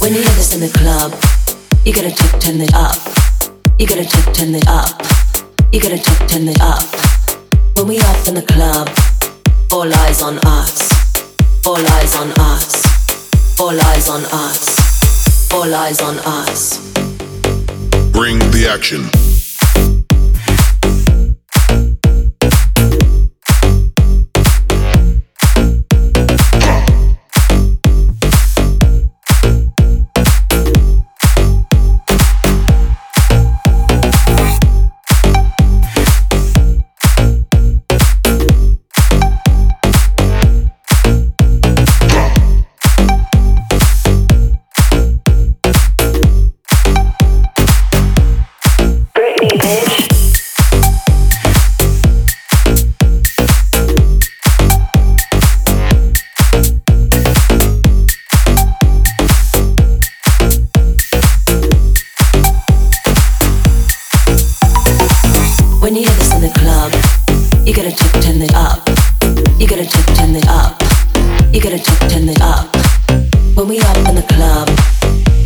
When you hear this in the club, you gotta check, turn it up. You gotta check, turn it up. You gotta check, turn it up. When we up in the club, all eyes on us. All eyes on us. All eyes on us. All eyes on us. Bring the action. You gotta talk, turn it up. When we up in the club,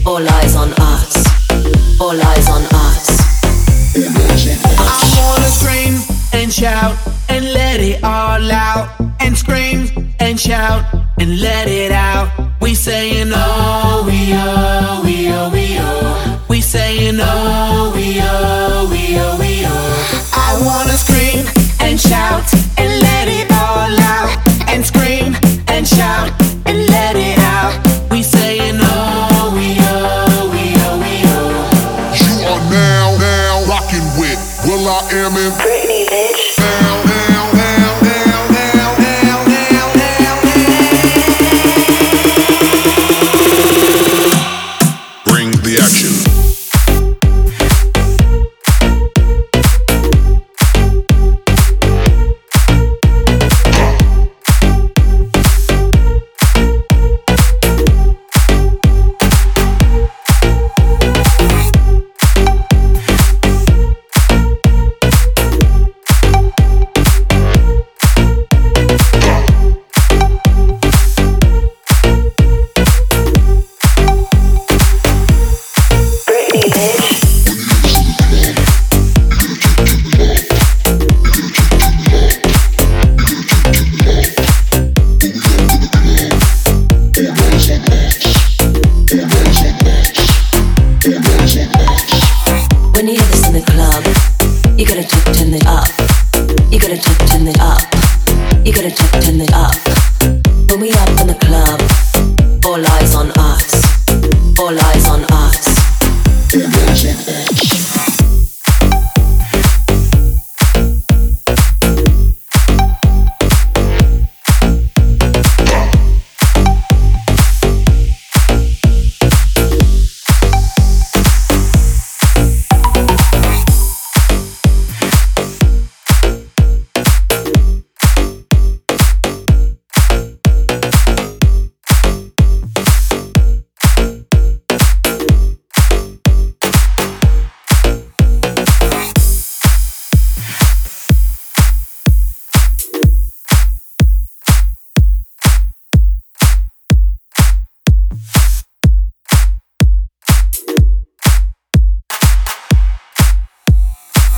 all eyes on us. All eyes on us. I wanna scream and shout and let it all out. And scream and shout and let it out. We saying oh. Will.I.Am in Britney, bitch. it up. You gotta check, turn it up. When we up in the club, all eyes on us. All eyes on us. Imagine eyes.